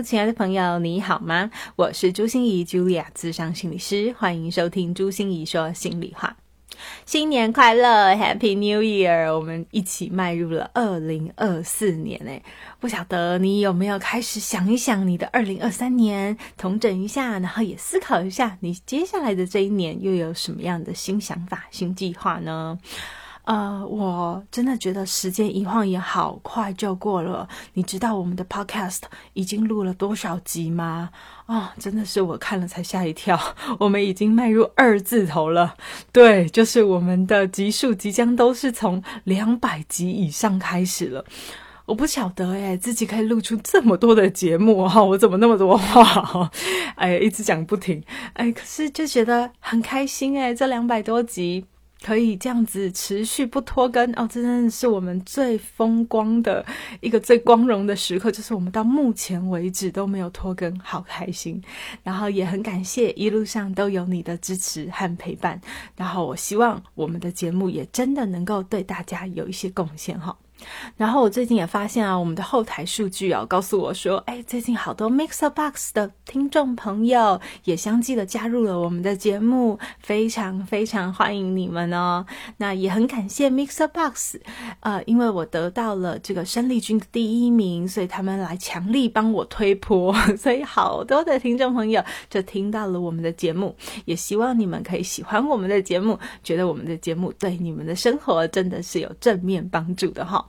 亲爱的朋友，你好吗？我是朱心怡，Julia，智商心理师，欢迎收听朱心怡说心里话。新年快乐，Happy New Year！我们一起迈入了二零二四年诶，不晓得你有没有开始想一想你的二零二三年，统整一下，然后也思考一下你接下来的这一年又有什么样的新想法、新计划呢？呃，我真的觉得时间一晃眼，好快就过了。你知道我们的 Podcast 已经录了多少集吗？啊，真的是我看了才吓一跳。我们已经迈入二字头了，对，就是我们的集数即将都是从两百集以上开始了。我不晓得哎，自己可以录出这么多的节目哈，我怎么那么多话？哎，一直讲不停。哎，可是就觉得很开心哎，这两百多集。可以这样子持续不拖更哦，真的是我们最风光的一个最光荣的时刻，就是我们到目前为止都没有拖更，好开心。然后也很感谢一路上都有你的支持和陪伴。然后我希望我们的节目也真的能够对大家有一些贡献哈。然后我最近也发现啊，我们的后台数据啊告诉我说，哎，最近好多 Mixer Box 的听众朋友也相继的加入了我们的节目，非常非常欢迎你们哦。那也很感谢 Mixer Box，呃，因为我得到了这个生力军的第一名，所以他们来强力帮我推波，所以好多的听众朋友就听到了我们的节目，也希望你们可以喜欢我们的节目，觉得我们的节目对你们的生活真的是有正面帮助的哈。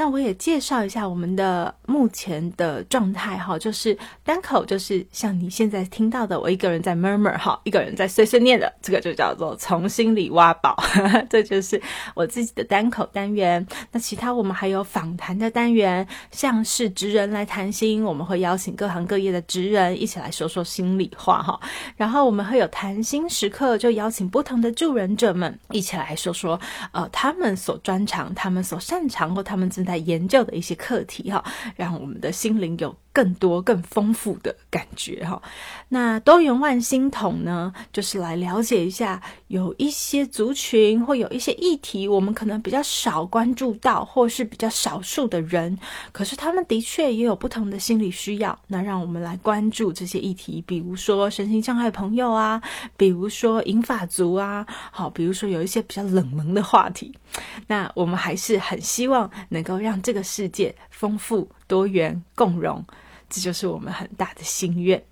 那我也介绍一下我们的目前的状态哈，就是单口，就是像你现在听到的，我一个人在 murmur 哈，一个人在碎碎念的，这个就叫做从心里挖宝，这就是我自己的单口单元。那其他我们还有访谈的单元，像是职人来谈心，我们会邀请各行各业的职人一起来说说心里话哈。然后我们会有谈心时刻，就邀请不同的助人者们一起来说说，呃，他们所专长、他们所擅长或他们正在。在研究的一些课题哈，让我们的心灵有。更多更丰富的感觉哈，那多元万星筒呢，就是来了解一下有一些族群或有一些议题，我们可能比较少关注到，或是比较少数的人，可是他们的确也有不同的心理需要，那让我们来关注这些议题，比如说身心障碍朋友啊，比如说银发族啊，好，比如说有一些比较冷门的话题，那我们还是很希望能够让这个世界丰富。多元共融，这就是我们很大的心愿。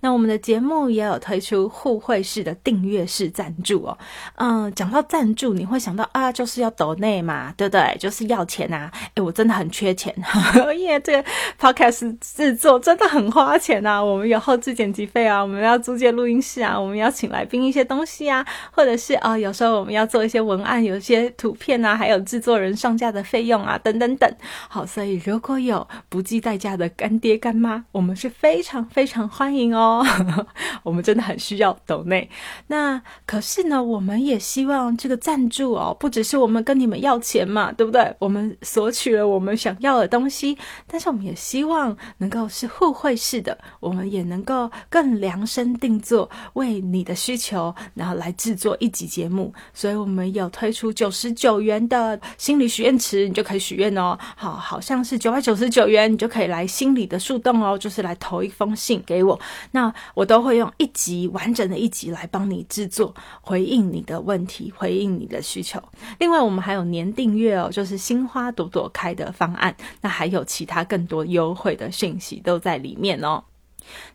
那我们的节目也有推出互惠式的订阅式赞助哦。嗯，讲到赞助，你会想到啊，就是要抖内嘛，对不对？就是要钱啊。哎，我真的很缺钱，因为这个 podcast 制作真的很花钱啊。我们有后置剪辑费啊，我们要租借录音室啊，我们要请来宾一些东西啊，或者是啊，有时候我们要做一些文案，有一些图片啊，还有制作人上架的费用啊，等等等。好，所以如果有不计代价的干爹干妈，我们是非常非常欢迎。哦，我们真的很需要抖内。那可是呢，我们也希望这个赞助哦，不只是我们跟你们要钱嘛，对不对？我们索取了我们想要的东西，但是我们也希望能够是互惠式的，我们也能够更量身定做，为你的需求，然后来制作一集节目。所以我们有推出九十九元的心理许愿池，你就可以许愿哦。好，好像是九百九十九元，你就可以来心理的树洞哦，就是来投一封信给我。那我都会用一集完整的一集来帮你制作，回应你的问题，回应你的需求。另外，我们还有年订阅哦，就是心花朵朵开的方案。那还有其他更多优惠的讯息都在里面哦。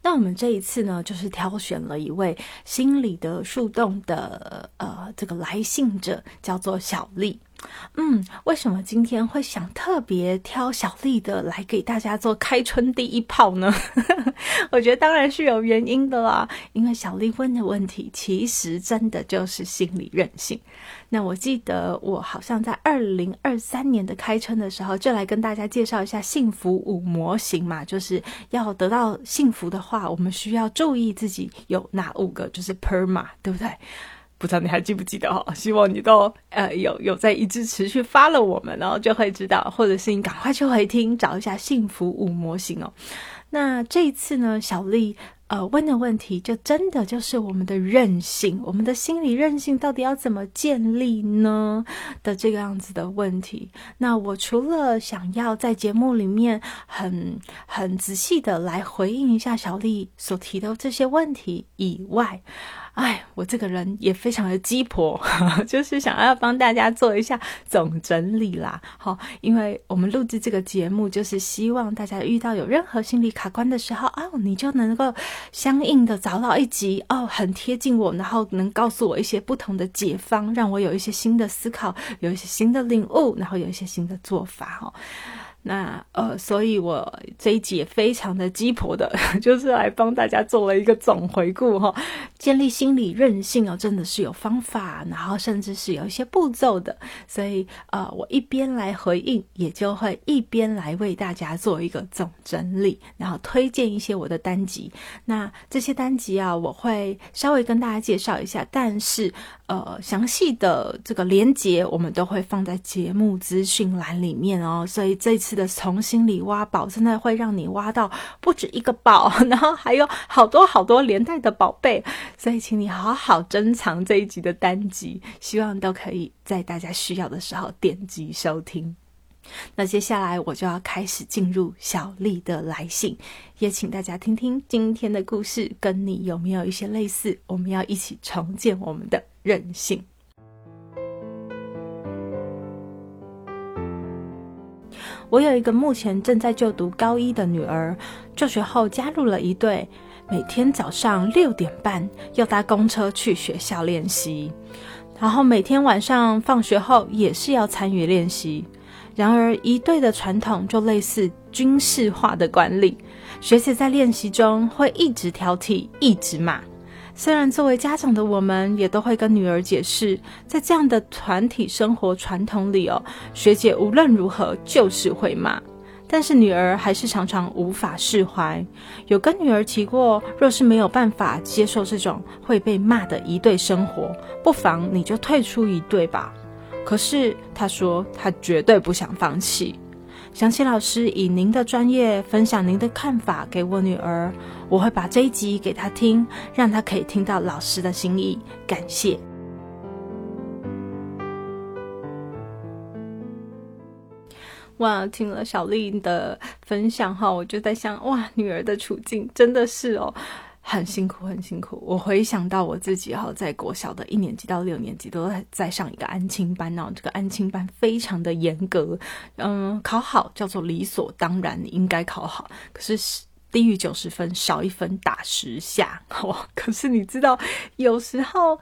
那我们这一次呢，就是挑选了一位心理的树洞的呃这个来信者，叫做小丽。嗯，为什么今天会想特别挑小丽的来给大家做开春第一炮呢？我觉得当然是有原因的啦，因为小丽问的问题其实真的就是心理韧性。那我记得我好像在二零二三年的开春的时候，就来跟大家介绍一下幸福五模型嘛，就是要得到幸福的话，我们需要注意自己有哪五个，就是 PERMA，对不对？不知道你还记不记得哈？希望你都呃有有在一直持续发了我们，然后就会知道，或者是你赶快去回听找一下幸福五模型哦。那这一次呢，小丽呃问的问题就真的就是我们的韧性，我们的心理韧性到底要怎么建立呢的这个样子的问题。那我除了想要在节目里面很很仔细的来回应一下小丽所提的这些问题以外，哎，我这个人也非常的鸡婆，就是想要帮大家做一下总整理啦。好，因为我们录制这个节目，就是希望大家遇到有任何心理卡关的时候，哦，你就能够相应的找到一集哦，很贴近我，然后能告诉我一些不同的解方，让我有一些新的思考，有一些新的领悟，然后有一些新的做法哦。那呃，所以我这一集也非常的鸡婆的，就是来帮大家做了一个总回顾哈。建立心理韧性哦，真的是有方法，然后甚至是有一些步骤的。所以呃，我一边来回应，也就会一边来为大家做一个总整理，然后推荐一些我的单集。那这些单集啊，我会稍微跟大家介绍一下，但是呃，详细的这个连接我们都会放在节目资讯栏里面哦。所以这次。的从心里挖宝，真的会让你挖到不止一个宝，然后还有好多好多连带的宝贝，所以请你好好珍藏这一集的单集，希望都可以在大家需要的时候点击收听。那接下来我就要开始进入小丽的来信，也请大家听听今天的故事，跟你有没有一些类似？我们要一起重建我们的韧性。我有一个目前正在就读高一的女儿，就学后加入了一队，每天早上六点半要搭公车去学校练习，然后每天晚上放学后也是要参与练习。然而，一队的传统就类似军事化的管理，学姐在练习中会一直挑剔，一直骂。虽然作为家长的我们也都会跟女儿解释，在这样的团体生活传统里哦，学姐无论如何就是会骂，但是女儿还是常常无法释怀。有跟女儿提过，若是没有办法接受这种会被骂的一对生活，不妨你就退出一对吧。可是她说她绝对不想放弃。想起老师以您的专业分享您的看法给我女儿，我会把这一集给她听，让她可以听到老师的心意。感谢。哇，听了小丽的分享哈，我就在想，哇，女儿的处境真的是哦。很辛苦，很辛苦。我回想到我自己哈，在国小的一年级到六年级都在在上一个安亲班哦，这个安亲班非常的严格，嗯，考好叫做理所当然，你应该考好。可是低于九十分，少一分打十下。哦，可是你知道，有时候。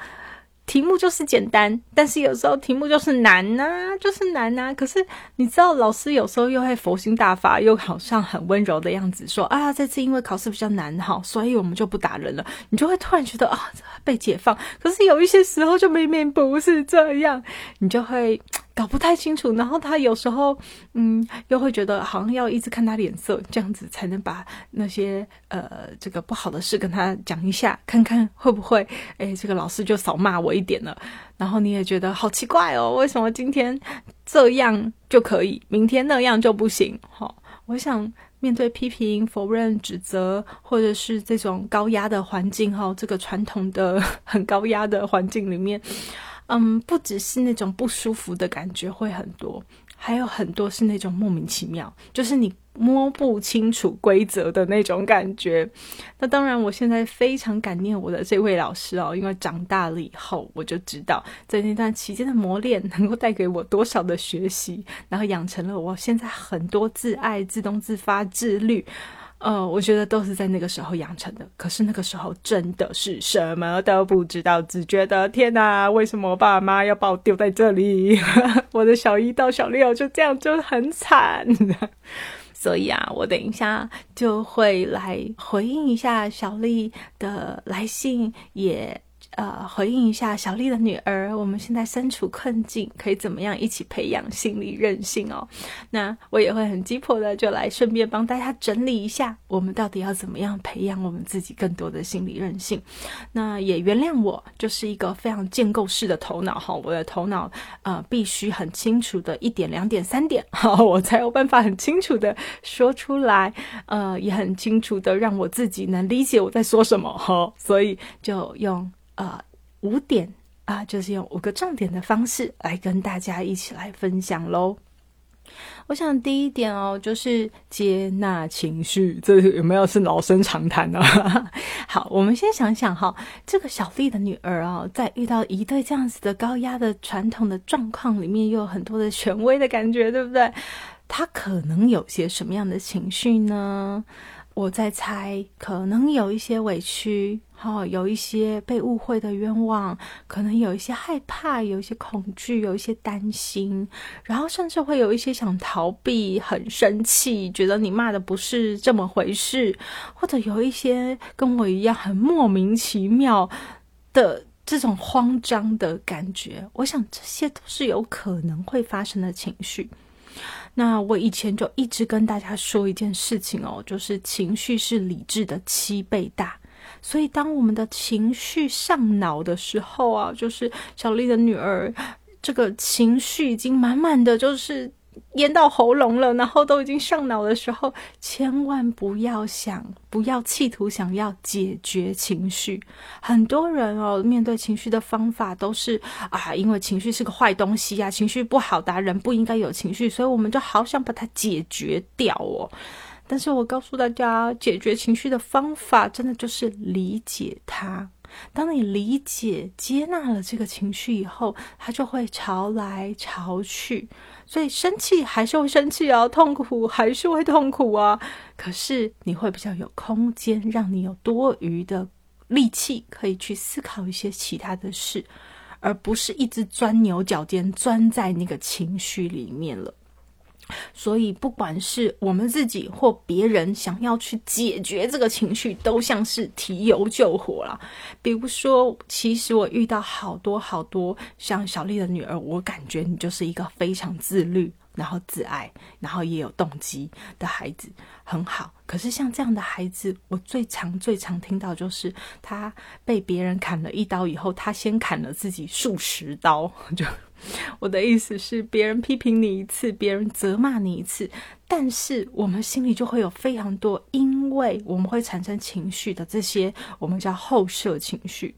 题目就是简单，但是有时候题目就是难呐，就是难呐。可是你知道，老师有时候又会佛心大发，又好像很温柔的样子，说啊，这次因为考试比较难哈，所以我们就不打人了。你就会突然觉得啊，被解放。可是有一些时候就明明不是这样，你就会。搞不太清楚，然后他有时候，嗯，又会觉得好像要一直看他脸色，这样子才能把那些呃这个不好的事跟他讲一下，看看会不会，哎，这个老师就少骂我一点了。然后你也觉得好奇怪哦，为什么今天这样就可以，明天那样就不行？哈，我想面对批评、否认、指责，或者是这种高压的环境，哈，这个传统的 很高压的环境里面。嗯，不只是那种不舒服的感觉会很多，还有很多是那种莫名其妙，就是你摸不清楚规则的那种感觉。那当然，我现在非常感念我的这位老师哦，因为长大了以后，我就知道在那段期间的磨练能够带给我多少的学习，然后养成了我现在很多自爱、自动自发、自律。呃，我觉得都是在那个时候养成的。可是那个时候真的是什么都不知道，只觉得天哪，为什么我爸妈要把我丢在这里？我的小一到小六就这样就很惨。所以啊，我等一下就会来回应一下小丽的来信，也。呃，回应一下小丽的女儿，我们现在身处困境，可以怎么样一起培养心理韧性哦？那我也会很急迫的，就来顺便帮大家整理一下，我们到底要怎么样培养我们自己更多的心理韧性？那也原谅我，就是一个非常建构式的头脑哈，我的头脑呃必须很清楚的一点、两点、三点，好，我才有办法很清楚的说出来，呃，也很清楚的让我自己能理解我在说什么哈，所以就用。呃，五点啊，就是用五个重点的方式来跟大家一起来分享喽。我想第一点哦，就是接纳情绪，这有没有是老生常谈呢？好，我们先想想哈，这个小丽的女儿啊，在遇到一对这样子的高压的传统的状况里面，又有很多的权威的感觉，对不对？她可能有些什么样的情绪呢？我在猜，可能有一些委屈，哈，有一些被误会的冤枉，可能有一些害怕，有一些恐惧，有一些担心，然后甚至会有一些想逃避，很生气，觉得你骂的不是这么回事，或者有一些跟我一样很莫名其妙的这种慌张的感觉。我想这些都是有可能会发生的情绪。那我以前就一直跟大家说一件事情哦，就是情绪是理智的七倍大，所以当我们的情绪上脑的时候啊，就是小丽的女儿，这个情绪已经满满的就是。咽到喉咙了，然后都已经上脑的时候，千万不要想，不要企图想要解决情绪。很多人哦，面对情绪的方法都是啊，因为情绪是个坏东西呀，情绪不好的人不应该有情绪，所以我们就好想把它解决掉哦。但是我告诉大家，解决情绪的方法，真的就是理解它。当你理解、接纳了这个情绪以后，它就会潮来潮去。所以生气还是会生气啊，痛苦还是会痛苦啊。可是你会比较有空间，让你有多余的力气，可以去思考一些其他的事，而不是一直钻牛角尖，钻在那个情绪里面了。所以，不管是我们自己或别人想要去解决这个情绪，都像是提油救火了。比如说，其实我遇到好多好多像小丽的女儿，我感觉你就是一个非常自律。然后自爱，然后也有动机的孩子很好。可是像这样的孩子，我最常最常听到就是他被别人砍了一刀以后，他先砍了自己数十刀。就 我的意思是，别人批评你一次，别人责骂你一次。但是我们心里就会有非常多，因为我们会产生情绪的这些，我们叫后设情绪。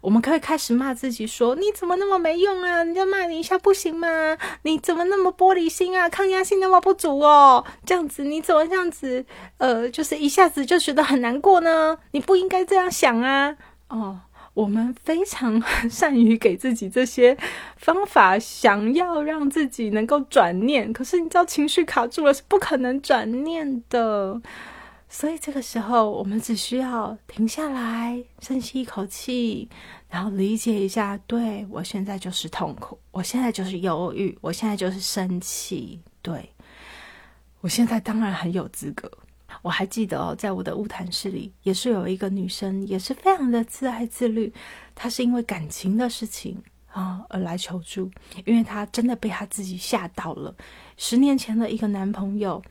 我们可以开始骂自己说：“你怎么那么没用啊？人家骂你一下不行吗？你怎么那么玻璃心啊？抗压性那么不足哦？这样子你怎么这样子？呃，就是一下子就觉得很难过呢？你不应该这样想啊！哦。”我们非常 善于给自己这些方法，想要让自己能够转念。可是你知道，情绪卡住了是不可能转念的。所以这个时候，我们只需要停下来，深吸一口气，然后理解一下：对我现在就是痛苦，我现在就是忧郁，我现在就是生气。对我现在当然很有资格。我还记得哦，在我的物谈室里，也是有一个女生，也是非常的自爱自律。她是因为感情的事情啊而来求助，因为她真的被她自己吓到了。十年前的一个男朋友，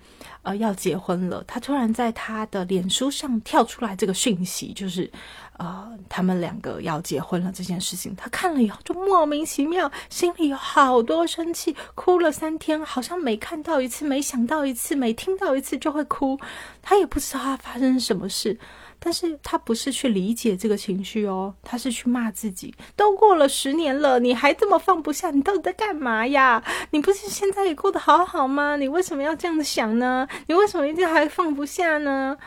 呃，要结婚了，她突然在她的脸书上跳出来这个讯息，就是。呃，他们两个要结婚了这件事情，他看了以后就莫名其妙，心里有好多生气，哭了三天，好像每看到一次，每想到一次，每听到一次就会哭。他也不知道他发生什么事，但是他不是去理解这个情绪哦，他是去骂自己。都过了十年了，你还这么放不下，你到底在干嘛呀？你不是现在也过得好好吗？你为什么要这样子想呢？你为什么一定还放不下呢？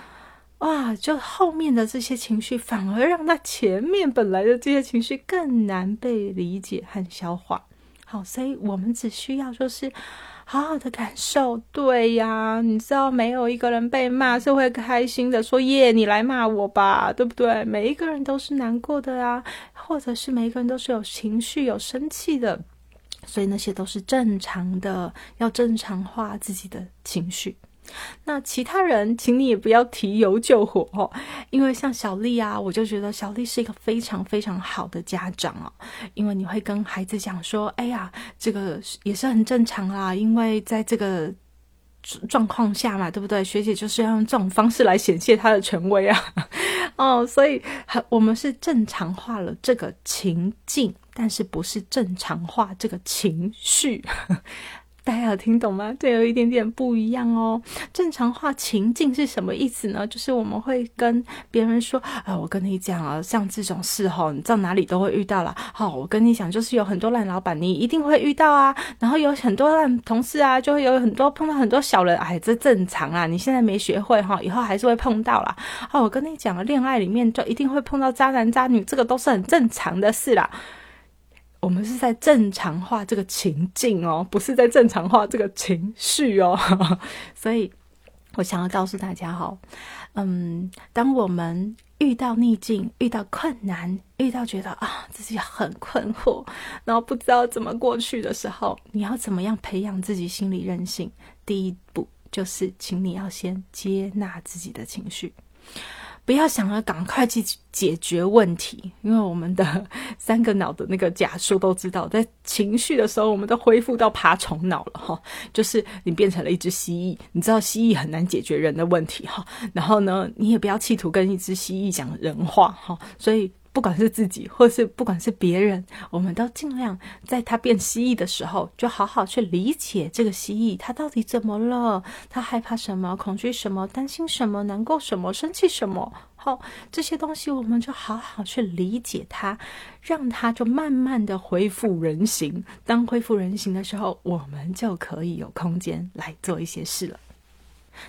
哇！就后面的这些情绪，反而让他前面本来的这些情绪更难被理解和消化。好，所以我们只需要就是好好的感受。对呀，你知道没有一个人被骂是会开心的，说耶，你来骂我吧，对不对？每一个人都是难过的啊，或者是每一个人都是有情绪、有生气的，所以那些都是正常的，要正常化自己的情绪。那其他人，请你也不要提油救火哦，因为像小丽啊，我就觉得小丽是一个非常非常好的家长哦，因为你会跟孩子讲说，哎呀，这个也是很正常啦，因为在这个状况下嘛，对不对？学姐就是要用这种方式来显现她的权威啊，哦，所以我们是正常化了这个情境，但是不是正常化这个情绪。大家有听懂吗？这有一点点不一样哦。正常化情境是什么意思呢？就是我们会跟别人说：“啊，我跟你讲啊，像这种事哈，你到哪里都会遇到了。好，我跟你讲，就是有很多烂老板，你一定会遇到啊。然后有很多烂同事啊，就会有很多碰到很多小人。哎，这正常啊。你现在没学会哈，以后还是会碰到啦。哦，我跟你讲，恋爱里面就一定会碰到渣男渣女，这个都是很正常的事啦。”我们是在正常化这个情境哦，不是在正常化这个情绪哦。所以，我想要告诉大家哈，嗯，当我们遇到逆境、遇到困难、遇到觉得啊自己很困惑，然后不知道怎么过去的时候，你要怎么样培养自己心理韧性？第一步就是，请你要先接纳自己的情绪。不要想着赶快去解决问题，因为我们的 三个脑的那个假说都知道，在情绪的时候，我们都恢复到爬虫脑了哈。就是你变成了一只蜥蜴，你知道蜥蜴很难解决人的问题哈。然后呢，你也不要企图跟一只蜥蜴讲人话哈。所以。不管是自己，或是不管是别人，我们都尽量在他变蜥蜴的时候，就好好去理解这个蜥蜴，他到底怎么了？他害怕什么？恐惧什么？担心什么？难过什么？生气什么？好，这些东西我们就好好去理解它，让它就慢慢的恢复人形。当恢复人形的时候，我们就可以有空间来做一些事了。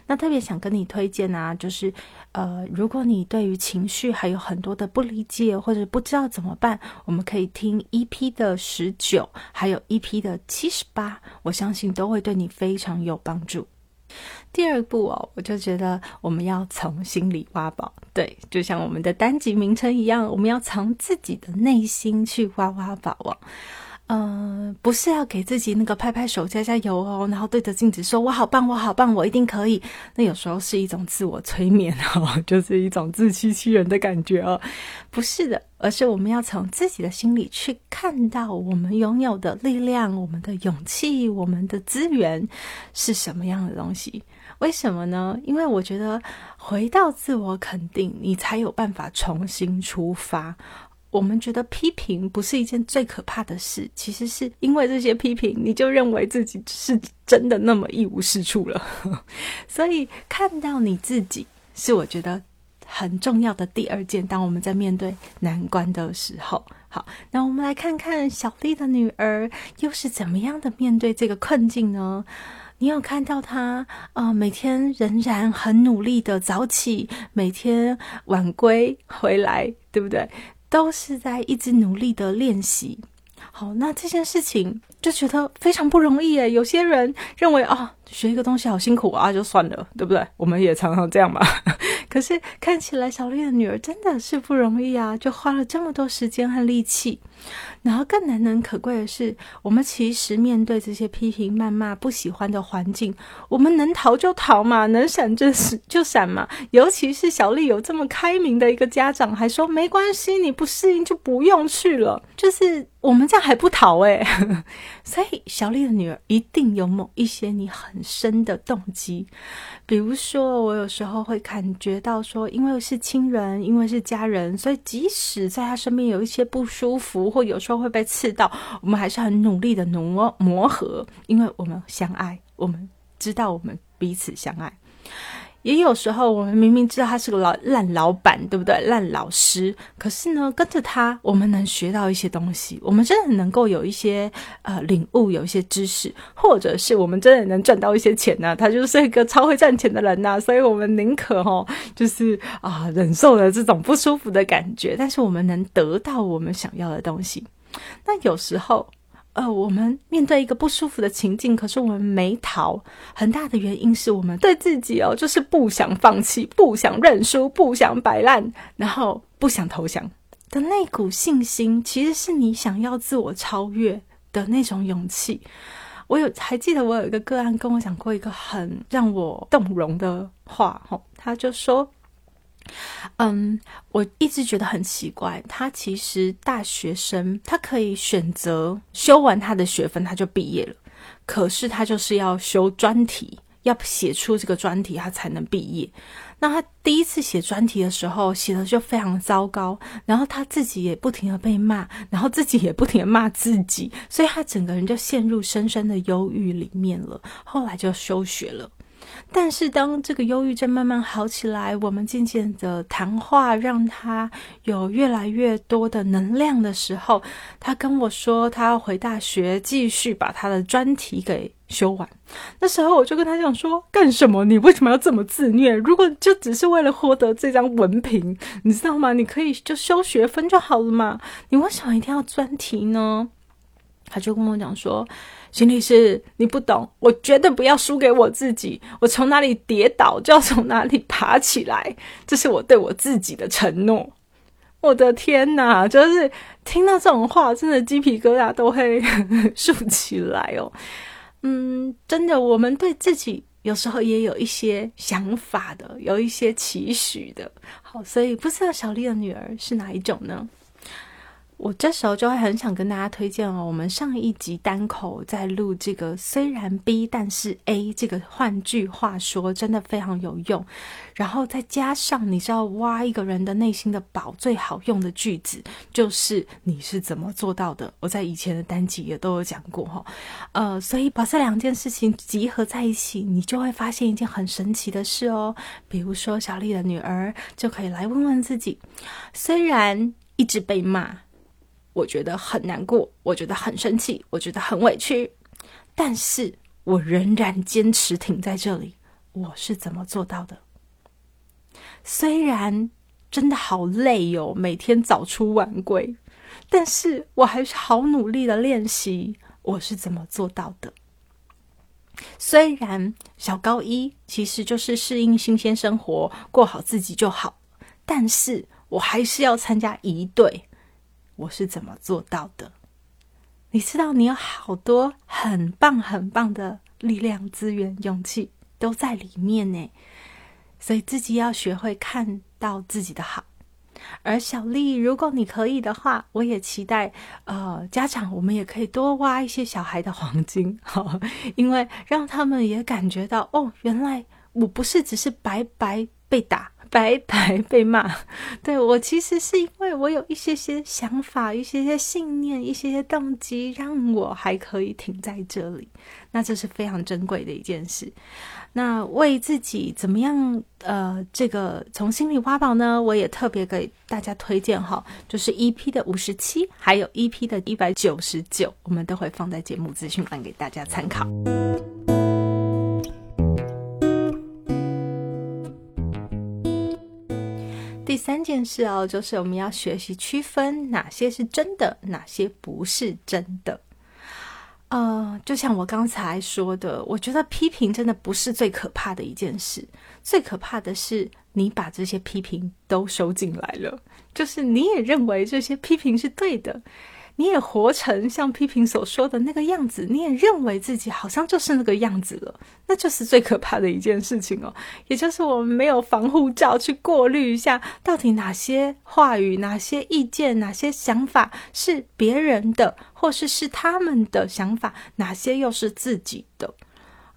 那特别想跟你推荐啊，就是，呃，如果你对于情绪还有很多的不理解或者不知道怎么办，我们可以听 EP 的十九，还有 EP 的七十八，我相信都会对你非常有帮助。第二步哦，我就觉得我们要从心里挖宝，对，就像我们的单集名称一样，我们要从自己的内心去挖挖宝哦。嗯，不是要给自己那个拍拍手、加加油哦，然后对着镜子说“我好棒，我好棒，我一定可以”。那有时候是一种自我催眠哦，就是一种自欺欺人的感觉哦。不是的，而是我们要从自己的心里去看到我们拥有的力量、我们的勇气、我们的资源是什么样的东西。为什么呢？因为我觉得回到自我肯定，你才有办法重新出发。我们觉得批评不是一件最可怕的事，其实是因为这些批评，你就认为自己是真的那么一无是处了。所以看到你自己，是我觉得很重要的第二件。当我们在面对难关的时候，好，那我们来看看小丽的女儿又是怎么样的面对这个困境呢？你有看到她啊，每天仍然很努力的早起，每天晚归回来，对不对？都是在一直努力的练习。好，那这件事情就觉得非常不容易诶。有些人认为啊，学一个东西好辛苦啊，就算了，对不对？我们也常常这样吧。可是看起来小丽的女儿真的是不容易啊，就花了这么多时间和力气。然后更难能可贵的是，我们其实面对这些批评、谩骂、不喜欢的环境，我们能逃就逃嘛，能闪就就闪嘛。尤其是小丽有这么开明的一个家长，还说没关系，你不适应就不用去了。就是我们这样还不逃诶。所以小丽的女儿一定有某一些你很深的动机。比如说，我有时候会感觉到说，因为是亲人，因为是家人，所以即使在他身边有一些不舒服，或有时候会被刺到，我们还是很努力的磨磨合，因为我们相爱，我们知道我们彼此相爱。也有时候，我们明明知道他是个老烂老板，对不对？烂老师，可是呢，跟着他，我们能学到一些东西，我们真的能够有一些呃领悟，有一些知识，或者是我们真的能赚到一些钱呢？他就是一个超会赚钱的人呐，所以我们宁可哈，就是啊，忍受了这种不舒服的感觉，但是我们能得到我们想要的东西。那有时候。呃，我们面对一个不舒服的情境，可是我们没逃，很大的原因是我们对自己哦，就是不想放弃，不想认输，不想摆烂，然后不想投降的那股信心，其实是你想要自我超越的那种勇气。我有还记得，我有一个个案跟我讲过一个很让我动容的话，吼，他就说。嗯，我一直觉得很奇怪。他其实大学生，他可以选择修完他的学分，他就毕业了。可是他就是要修专题，要写出这个专题，他才能毕业。那他第一次写专题的时候，写的就非常糟糕，然后他自己也不停的被骂，然后自己也不停的骂自己，所以他整个人就陷入深深的忧郁里面了。后来就休学了。但是当这个忧郁症慢慢好起来，我们渐渐的谈话，让他有越来越多的能量的时候，他跟我说他要回大学继续把他的专题给修完。那时候我就跟他讲说：“干什么？你为什么要这么自虐？如果就只是为了获得这张文凭，你知道吗？你可以就修学分就好了嘛，你为什么一定要专题呢？”他就跟我讲说。心理师，你不懂，我绝对不要输给我自己。我从哪里跌倒，就要从哪里爬起来，这是我对我自己的承诺。我的天哪，就是听到这种话，真的鸡皮疙瘩都会竖起来哦。嗯，真的，我们对自己有时候也有一些想法的，有一些期许的。好，所以不知道小丽的女儿是哪一种呢？我这时候就会很想跟大家推荐哦，我们上一集单口在录这个，虽然 B 但是 A 这个，换句话说，真的非常有用。然后再加上你知道挖一个人的内心的宝，最好用的句子就是你是怎么做到的？我在以前的单集也都有讲过哈。呃，所以把这两件事情集合在一起，你就会发现一件很神奇的事哦。比如说小丽的女儿就可以来问问自己，虽然一直被骂。我觉得很难过，我觉得很生气，我觉得很委屈，但是我仍然坚持停在这里。我是怎么做到的？虽然真的好累哟，每天早出晚归，但是我还是好努力的练习。我是怎么做到的？虽然小高一其实就是适应新鲜生活，过好自己就好，但是我还是要参加一队。我是怎么做到的？你知道，你有好多很棒很棒的力量、资源、勇气都在里面呢。所以自己要学会看到自己的好。而小丽，如果你可以的话，我也期待呃，家长我们也可以多挖一些小孩的黄金，哈，因为让他们也感觉到哦，原来我不是只是白白被打。白白被骂，对我其实是因为我有一些些想法、一些些信念、一些些动机，让我还可以停在这里。那这是非常珍贵的一件事。那为自己怎么样？呃，这个从心里挖宝呢？我也特别给大家推荐哈，就是 EP 的五十七，还有 EP 的一百九十九，我们都会放在节目资讯栏给大家参考。三件事哦，就是我们要学习区分哪些是真的，哪些不是真的。呃，就像我刚才说的，我觉得批评真的不是最可怕的一件事，最可怕的是你把这些批评都收进来了，就是你也认为这些批评是对的。你也活成像批评所说的那个样子，你也认为自己好像就是那个样子了，那就是最可怕的一件事情哦。也就是我们没有防护罩去过滤一下，到底哪些话语、哪些意见、哪些想法是别人的，或是是他们的想法，哪些又是自己的。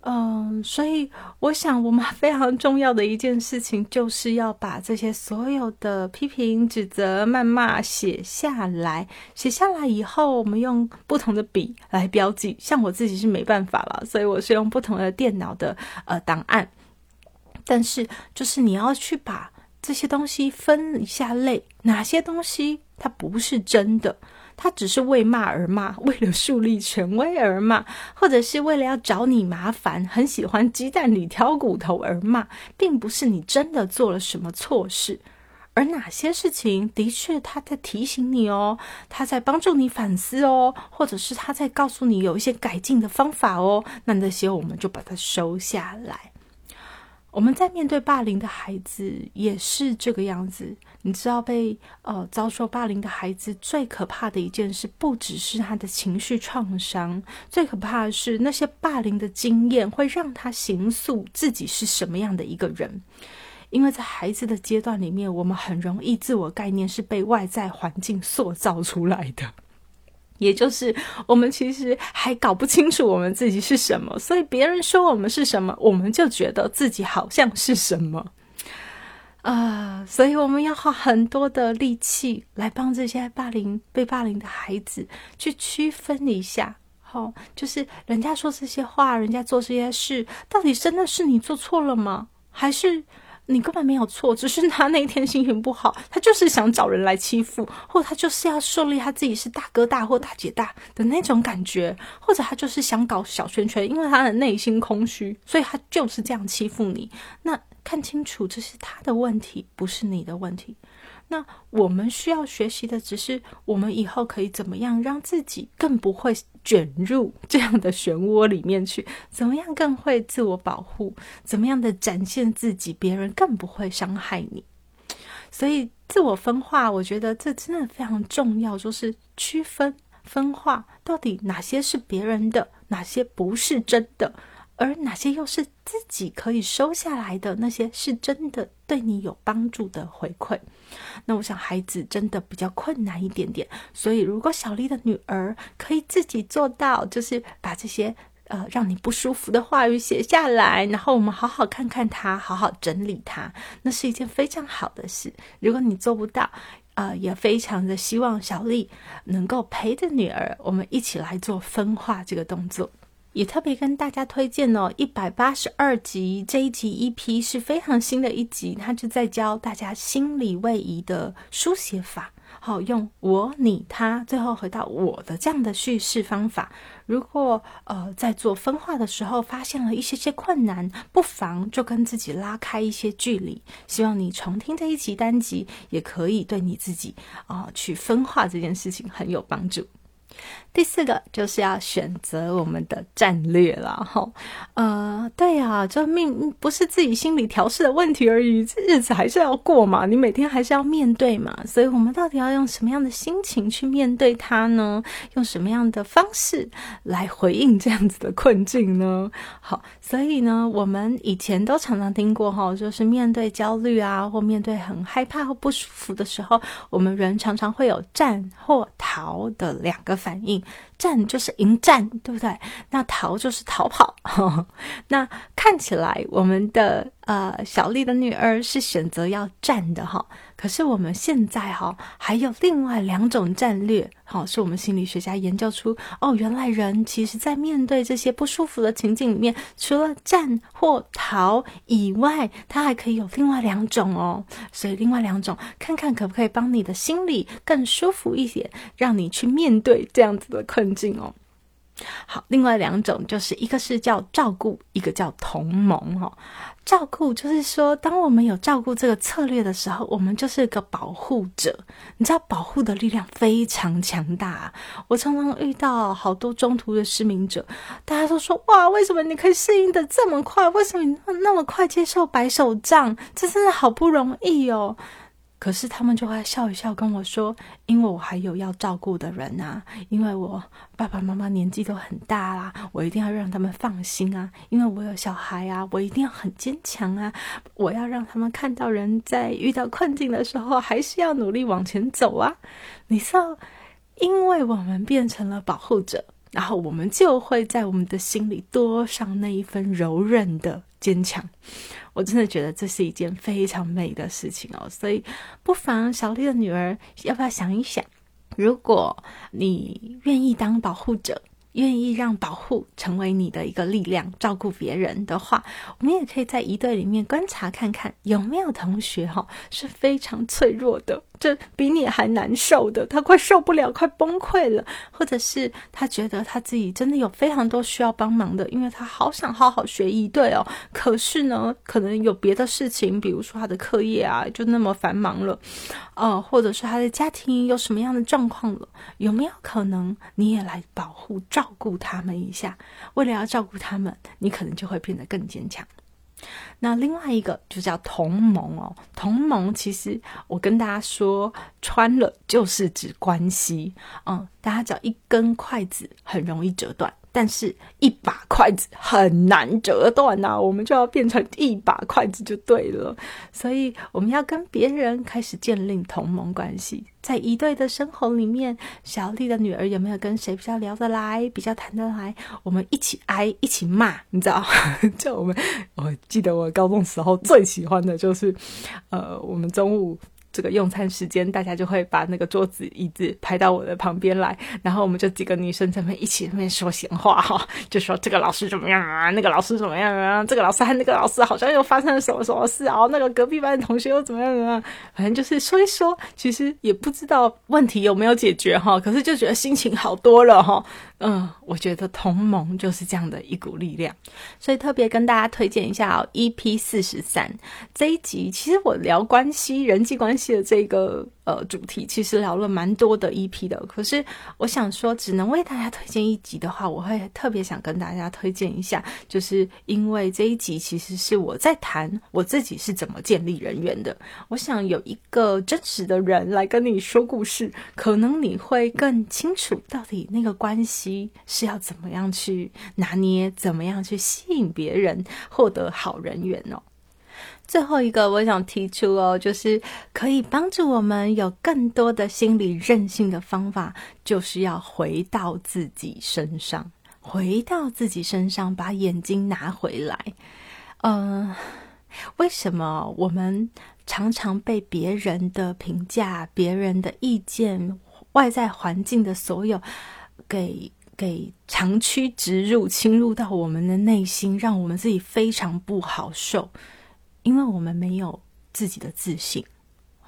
嗯，所以我想，我们 非常重要的一件事情，就是要把这些所有的批评、指责、谩骂写下来。写下来以后，我们用不同的笔来标记。像我自己是没办法了，所以我是用不同的电脑的呃档案。但是，就是你要去把这些东西分一下类，哪些东西它不是真的。他只是为骂而骂，为了树立权威而骂，或者是为了要找你麻烦，很喜欢鸡蛋里挑骨头而骂，并不是你真的做了什么错事，而哪些事情的确他在提醒你哦，他在帮助你反思哦，或者是他在告诉你有一些改进的方法哦，那那些我们就把它收下来。我们在面对霸凌的孩子也是这个样子。你知道，被呃遭受霸凌的孩子最可怕的一件事，不只是他的情绪创伤，最可怕的是那些霸凌的经验会让他形塑自己是什么样的一个人。因为在孩子的阶段里面，我们很容易自我概念是被外在环境塑造出来的。也就是我们其实还搞不清楚我们自己是什么，所以别人说我们是什么，我们就觉得自己好像是什么啊。所以我们要花很多的力气来帮这些霸凌、被霸凌的孩子去区分一下。好，就是人家说这些话，人家做这些事，到底真的是你做错了吗？还是？你根本没有错，只是他那一天心情不好，他就是想找人来欺负，或他就是要树立他自己是大哥大或大姐大的那种感觉，或者他就是想搞小圈圈，因为他的内心空虚，所以他就是这样欺负你。那看清楚，这是他的问题，不是你的问题。那我们需要学习的，只是我们以后可以怎么样让自己更不会卷入 这样的漩涡里面去？怎么样更会自我保护？怎么样的展现自己，别人更不会伤害你？所以自我分化，我觉得这真的非常重要，就是区分分化到底哪些是别人的，哪些不是真的。而哪些又是自己可以收下来的？那些是真的对你有帮助的回馈。那我想孩子真的比较困难一点点，所以如果小丽的女儿可以自己做到，就是把这些呃让你不舒服的话语写下来，然后我们好好看看它，好好整理它，那是一件非常好的事。如果你做不到，呃，也非常的希望小丽能够陪着女儿，我们一起来做分化这个动作。也特别跟大家推荐哦，一百八十二集这一集 EP 是非常新的一集，它就在教大家心理位移的书写法，好用我、你、他，最后回到我的这样的叙事方法。如果呃在做分化的时候发现了一些些困难，不妨就跟自己拉开一些距离。希望你重听这一集单集，也可以对你自己啊去分化这件事情很有帮助。第四个就是要选择我们的战略了哈，呃，对呀，就命不是自己心理调试的问题而已，这日子还是要过嘛，你每天还是要面对嘛，所以我们到底要用什么样的心情去面对它呢？用什么样的方式来回应这样子的困境呢？好，所以呢，我们以前都常常听过哈，就是面对焦虑啊，或面对很害怕或不舒服的时候，我们人常常会有战或逃的两个反应。战就是迎战，对不对？那逃就是逃跑。那看起来我们的呃小丽的女儿是选择要战的哈。可是我们现在哈还有另外两种战略，好，是我们心理学家研究出哦，原来人其实在面对这些不舒服的情境里面，除了战或逃以外，他还可以有另外两种哦。所以另外两种，看看可不可以帮你的心理更舒服一点，让你去面对这样子的困境哦。好，另外两种就是一个是叫照顾，一个叫同盟哈。照顾就是说，当我们有照顾这个策略的时候，我们就是个保护者。你知道，保护的力量非常强大。我常常遇到好多中途的失明者，大家都说：“哇，为什么你可以适应的这么快？为什么你那么快接受白手杖？这真的好不容易哦。”可是他们就会笑一笑跟我说：“因为我还有要照顾的人啊，因为我爸爸妈妈年纪都很大啦，我一定要让他们放心啊。因为我有小孩啊，我一定要很坚强啊。我要让他们看到人在遇到困境的时候，还是要努力往前走啊。你说，因为我们变成了保护者，然后我们就会在我们的心里多上那一份柔韧的坚强。”我真的觉得这是一件非常美的事情哦，所以不妨小丽的女儿要不要想一想，如果你愿意当保护者，愿意让保护成为你的一个力量，照顾别人的话，我们也可以在一队里面观察看看有没有同学哈是非常脆弱的。这比你还难受的，他快受不了，快崩溃了，或者是他觉得他自己真的有非常多需要帮忙的，因为他好想好好学医对哦，可是呢，可能有别的事情，比如说他的课业啊，就那么繁忙了，呃，或者是他的家庭有什么样的状况了，有没有可能你也来保护、照顾他们一下？为了要照顾他们，你可能就会变得更坚强。那另外一个就叫同盟哦，同盟其实我跟大家说穿了就是指关系，嗯，大家只要一根筷子很容易折断。但是，一把筷子很难折断呐，我们就要变成一把筷子就对了。所以，我们要跟别人开始建立同盟关系。在一对的生活里面，小丽的女儿有没有跟谁比较聊得来、比较谈得来？我们一起挨，一起骂，你知道？就我们，我记得我高中时候最喜欢的就是，呃，我们中午。这个用餐时间，大家就会把那个桌子椅子排到我的旁边来，然后我们就几个女生在那一起在那说闲话哈，就说这个老师怎么样啊，那个老师怎么样啊，这个老师和那个老师好像又发生了什么什么事啊，那个隔壁班的同学又怎么样怎么样，反正就是说一说，其实也不知道问题有没有解决哈，可是就觉得心情好多了哈。嗯，我觉得同盟就是这样的一股力量，所以特别跟大家推荐一下哦，EP 四十三这一集，其实我聊关系、人际关系的这个。呃，主题其实聊了蛮多的 EP 的，可是我想说，只能为大家推荐一集的话，我会特别想跟大家推荐一下，就是因为这一集其实是我在谈我自己是怎么建立人缘的。我想有一个真实的人来跟你说故事，可能你会更清楚到底那个关系是要怎么样去拿捏，怎么样去吸引别人，获得好人缘哦。最后一个，我想提出哦，就是可以帮助我们有更多的心理韧性的方法，就是要回到自己身上，回到自己身上，把眼睛拿回来。嗯，为什么我们常常被别人的评价、别人的意见、外在环境的所有给给长驱直入、侵入到我们的内心，让我们自己非常不好受？因为我们没有自己的自信，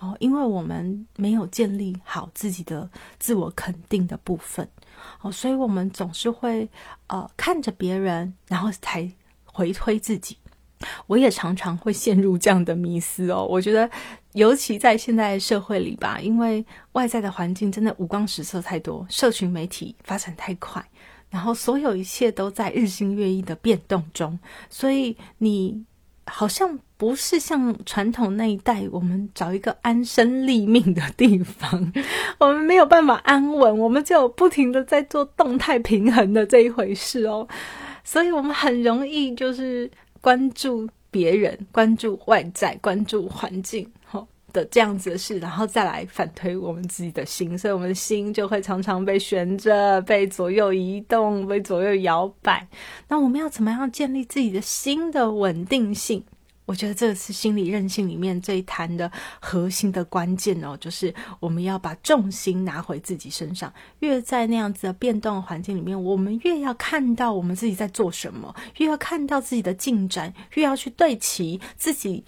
哦，因为我们没有建立好自己的自我肯定的部分，哦，所以我们总是会呃看着别人，然后才回推自己。我也常常会陷入这样的迷思哦。我觉得，尤其在现在社会里吧，因为外在的环境真的五光十色太多，社群媒体发展太快，然后所有一切都在日新月异的变动中，所以你。好像不是像传统那一代，我们找一个安身立命的地方，我们没有办法安稳，我们就不停的在做动态平衡的这一回事哦，所以我们很容易就是关注别人、关注外在、关注环境，的这样子的事，然后再来反推我们自己的心，所以我们的心就会常常被悬着、被左右移动、被左右摇摆。那我们要怎么样建立自己的心的稳定性？我觉得这是心理韧性里面这一谈的核心的关键哦，就是我们要把重心拿回自己身上。越在那样子的变动环境里面，我们越要看到我们自己在做什么，越要看到自己的进展，越要去对齐自己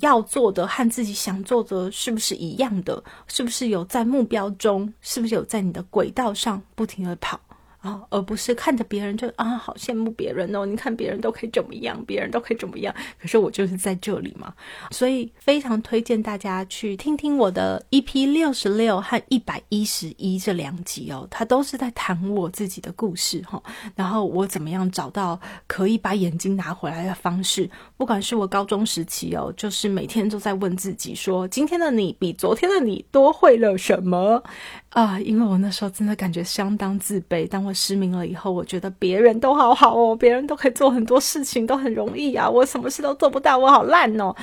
要做的和自己想做的是不是一样的，是不是有在目标中，是不是有在你的轨道上不停的跑。啊，而不是看着别人就啊，好羡慕别人哦！你看别人都可以怎么样，别人都可以怎么样，可是我就是在这里嘛。所以非常推荐大家去听听我的 EP 六十六和一百一十一这两集哦，它都是在谈我自己的故事哈。然后我怎么样找到可以把眼睛拿回来的方式？不管是我高中时期哦，就是每天都在问自己说：今天的你比昨天的你多会了什么？啊，因为我那时候真的感觉相当自卑。当我失明了以后，我觉得别人都好好哦，别人都可以做很多事情，都很容易啊，我什么事都做不到，我好烂哦。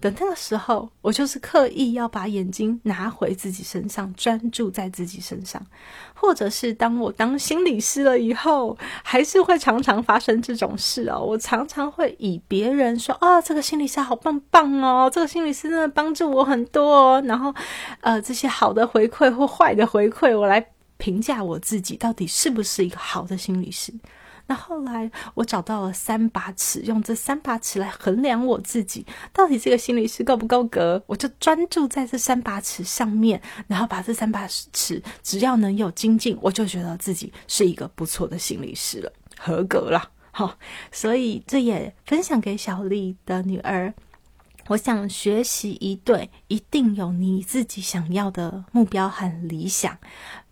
等那个时候，我就是刻意要把眼睛拿回自己身上，专注在自己身上。或者是当我当心理师了以后，还是会常常发生这种事哦。我常常会以别人说：“哦，这个心理师好棒棒哦，这个心理师真的帮助我很多。”哦。然后，呃，这些好的回馈或坏的回馈，我来评价我自己到底是不是一个好的心理师。那后来我找到了三把尺，用这三把尺来衡量我自己，到底这个心理师够不够格？我就专注在这三把尺上面，然后把这三把尺只要能有精进，我就觉得自己是一个不错的心理师了，合格了。好，所以这也分享给小丽的女儿。我想学习一对，一定有你自己想要的目标和理想，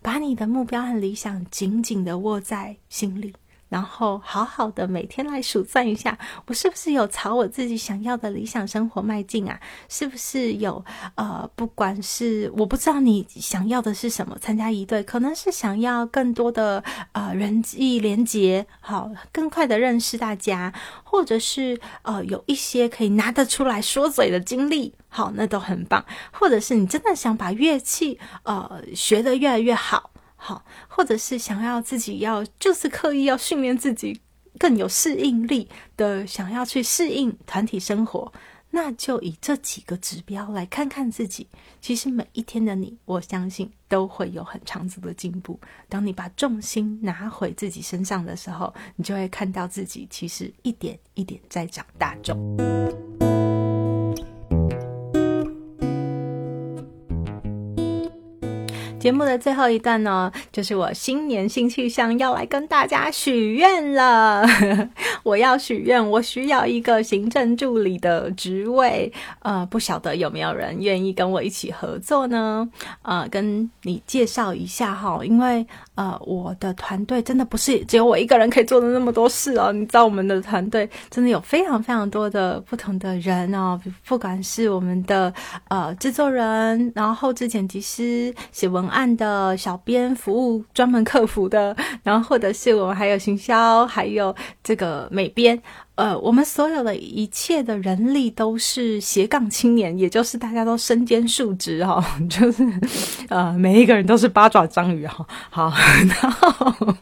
把你的目标和理想紧紧的握在心里。然后好好的每天来数算一下，我是不是有朝我自己想要的理想生活迈进啊？是不是有呃，不管是我不知道你想要的是什么，参加一队可能是想要更多的呃人际连接，好，更快的认识大家，或者是呃有一些可以拿得出来说嘴的经历，好，那都很棒。或者是你真的想把乐器呃学得越来越好。好，或者是想要自己要，就是刻意要训练自己更有适应力的，想要去适应团体生活，那就以这几个指标来看看自己。其实每一天的你，我相信都会有很长足的进步。当你把重心拿回自己身上的时候，你就会看到自己其实一点一点在长大中。节目的最后一段呢，就是我新年新气象要来跟大家许愿了。我要许愿，我需要一个行政助理的职位。呃，不晓得有没有人愿意跟我一起合作呢？呃，跟你介绍一下哈，因为呃，我的团队真的不是只有我一个人可以做的那么多事哦。你知道我们的团队真的有非常非常多的不同的人哦，不管是我们的呃制作人，然后后置剪辑师，写文。案的小编服务专门客服的，然后或者是我们还有行销，还有这个美编。呃，我们所有的一切的人力都是斜杠青年，也就是大家都身兼数职哈，就是呃，每一个人都是八爪章鱼哈。好，然后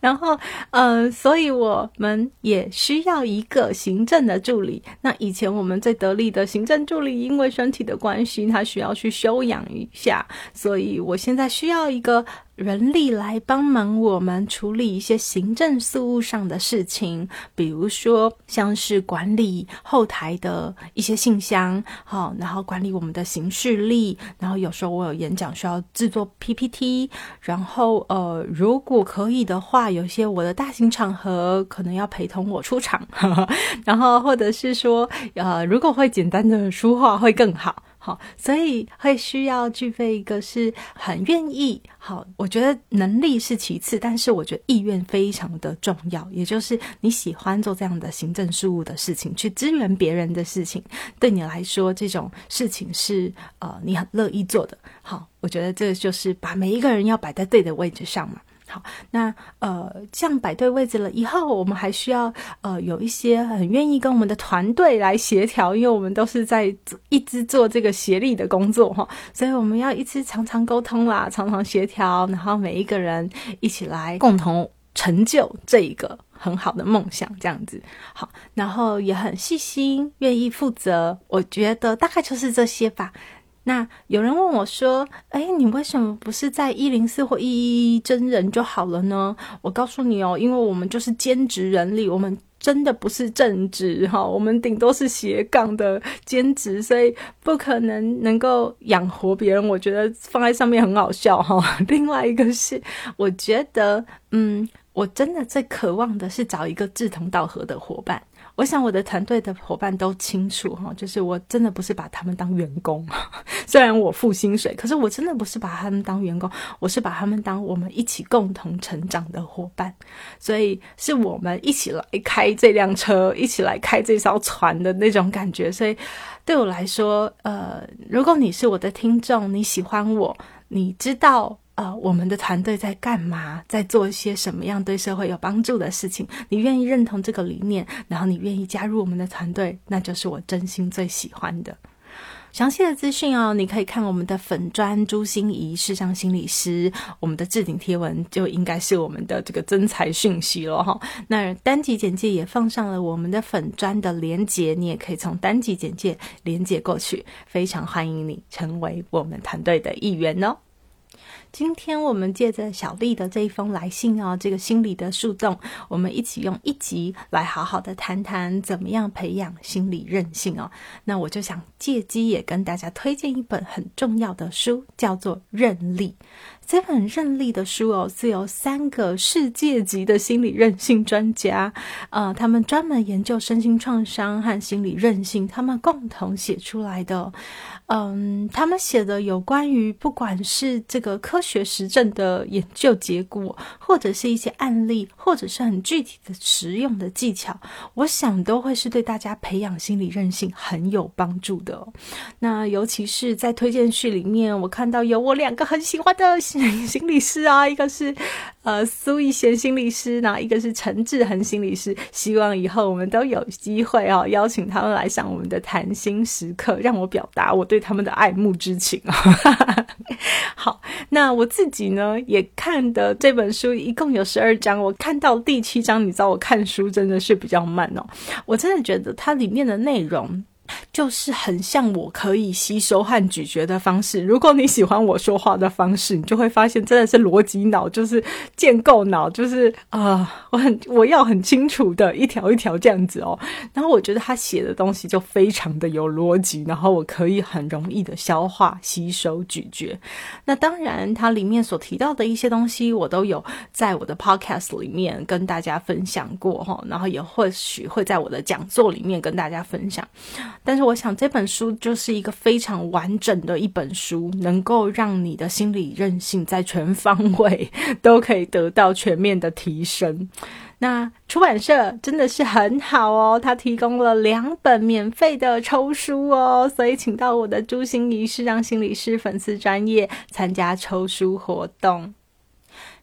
然后呃，所以我们也需要一个行政的助理。那以前我们最得力的行政助理，因为身体的关系，他需要去休养一下，所以我现在需要一个。人力来帮忙我们处理一些行政事务上的事情，比如说像是管理后台的一些信箱，好，然后管理我们的行事历，然后有时候我有演讲需要制作 PPT，然后呃，如果可以的话，有些我的大型场合可能要陪同我出场，然后或者是说呃，如果会简单的书画会更好。好，所以会需要具备一个是很愿意。好，我觉得能力是其次，但是我觉得意愿非常的重要。也就是你喜欢做这样的行政事务的事情，去支援别人的事情，对你来说这种事情是呃你很乐意做的。好，我觉得这就是把每一个人要摆在对的位置上嘛。好，那呃，这样摆对位置了以后，我们还需要呃有一些很愿意跟我们的团队来协调，因为我们都是在一直做这个协力的工作哈，所以我们要一直常常沟通啦，常常协调，然后每一个人一起来共同成就这一个很好的梦想，这样子好，然后也很细心，愿意负责，我觉得大概就是这些吧。那有人问我说：“哎，你为什么不是在一零四或一一一真人就好了呢？”我告诉你哦，因为我们就是兼职人力，我们真的不是正职哈，我们顶多是斜杠的兼职，所以不可能能够养活别人。我觉得放在上面很好笑哈。另外一个是，我觉得，嗯，我真的最渴望的是找一个志同道合的伙伴。我想我的团队的伙伴都清楚哈，就是我真的不是把他们当员工，虽然我付薪水，可是我真的不是把他们当员工，我是把他们当我们一起共同成长的伙伴，所以是我们一起来开这辆车，一起来开这艘船的那种感觉。所以对我来说，呃，如果你是我的听众，你喜欢我，你知道。呃，我们的团队在干嘛？在做一些什么样对社会有帮助的事情？你愿意认同这个理念，然后你愿意加入我们的团队，那就是我真心最喜欢的。详细的资讯哦，你可以看我们的粉砖朱心怡视上心理师，我们的置顶贴文就应该是我们的这个真才讯息了哈。那单集简介也放上了我们的粉砖的连接，你也可以从单集简介连接过去。非常欢迎你成为我们团队的一员哦。今天我们借着小丽的这一封来信哦，这个心理的树洞，我们一起用一集来好好的谈谈怎么样培养心理韧性哦。那我就想借机也跟大家推荐一本很重要的书，叫做《韧力》。这本韧力的书哦，是由三个世界级的心理韧性专家，呃，他们专门研究身心创伤和心理韧性，他们共同写出来的。嗯，他们写的有关于不管是这个科学实证的研究结果，或者是一些案例，或者是很具体的实用的技巧，我想都会是对大家培养心理韧性很有帮助的。那尤其是在推荐序里面，我看到有我两个很喜欢的。心理师啊，一个是呃苏逸贤心理师，然后一个是陈志恒心理师。希望以后我们都有机会哦，邀请他们来上我们的谈心时刻，让我表达我对他们的爱慕之情啊。好，那我自己呢也看的这本书一共有十二章，我看到第七章，你知道我看书真的是比较慢哦，我真的觉得它里面的内容。就是很像我可以吸收和咀嚼的方式。如果你喜欢我说话的方式，你就会发现真的是逻辑脑，就是建构脑，就是啊，我很我要很清楚的一条一条这样子哦。然后我觉得他写的东西就非常的有逻辑，然后我可以很容易的消化、吸收、咀嚼。那当然，它里面所提到的一些东西，我都有在我的 podcast 里面跟大家分享过哈，然后也或许会在我的讲座里面跟大家分享。但是我想这本书就是一个非常完整的一本书，能够让你的心理韧性在全方位都可以得到全面的提升。那出版社真的是很好哦，他提供了两本免费的抽书哦，所以请到我的朱心怡是让心理师粉丝专业参加抽书活动。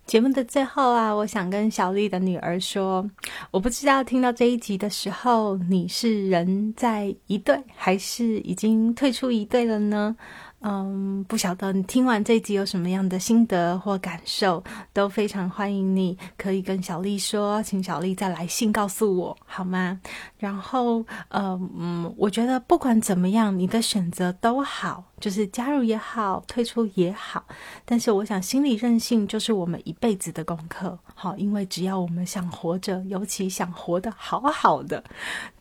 节目的最后啊，我想跟小丽的女儿说，我不知道听到这一集的时候，你是人在一队，还是已经退出一队了呢？嗯，不晓得你听完这一集有什么样的心得或感受，都非常欢迎你可以跟小丽说，请小丽再来信告诉我好吗？然后，呃，嗯，我觉得不管怎么样，你的选择都好。就是加入也好，退出也好，但是我想心理韧性就是我们一辈子的功课。好，因为只要我们想活着，尤其想活得好好的，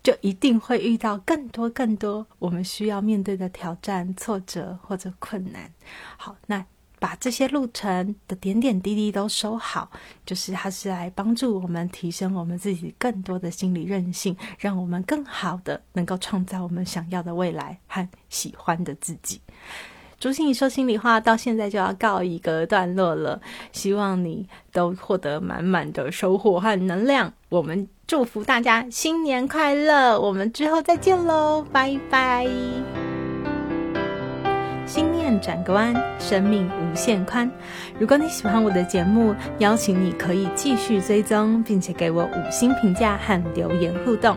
就一定会遇到更多更多我们需要面对的挑战、挫折或者困难。好，那。把这些路程的点点滴滴都收好，就是它是来帮助我们提升我们自己更多的心理韧性，让我们更好的能够创造我们想要的未来和喜欢的自己。朱心怡说心里话，到现在就要告一个段落了，希望你都获得满满的收获和能量。我们祝福大家新年快乐，我们之后再见喽，拜拜。心念转个弯，生命无限宽。如果你喜欢我的节目，邀请你可以继续追踪，并且给我五星评价和留言互动。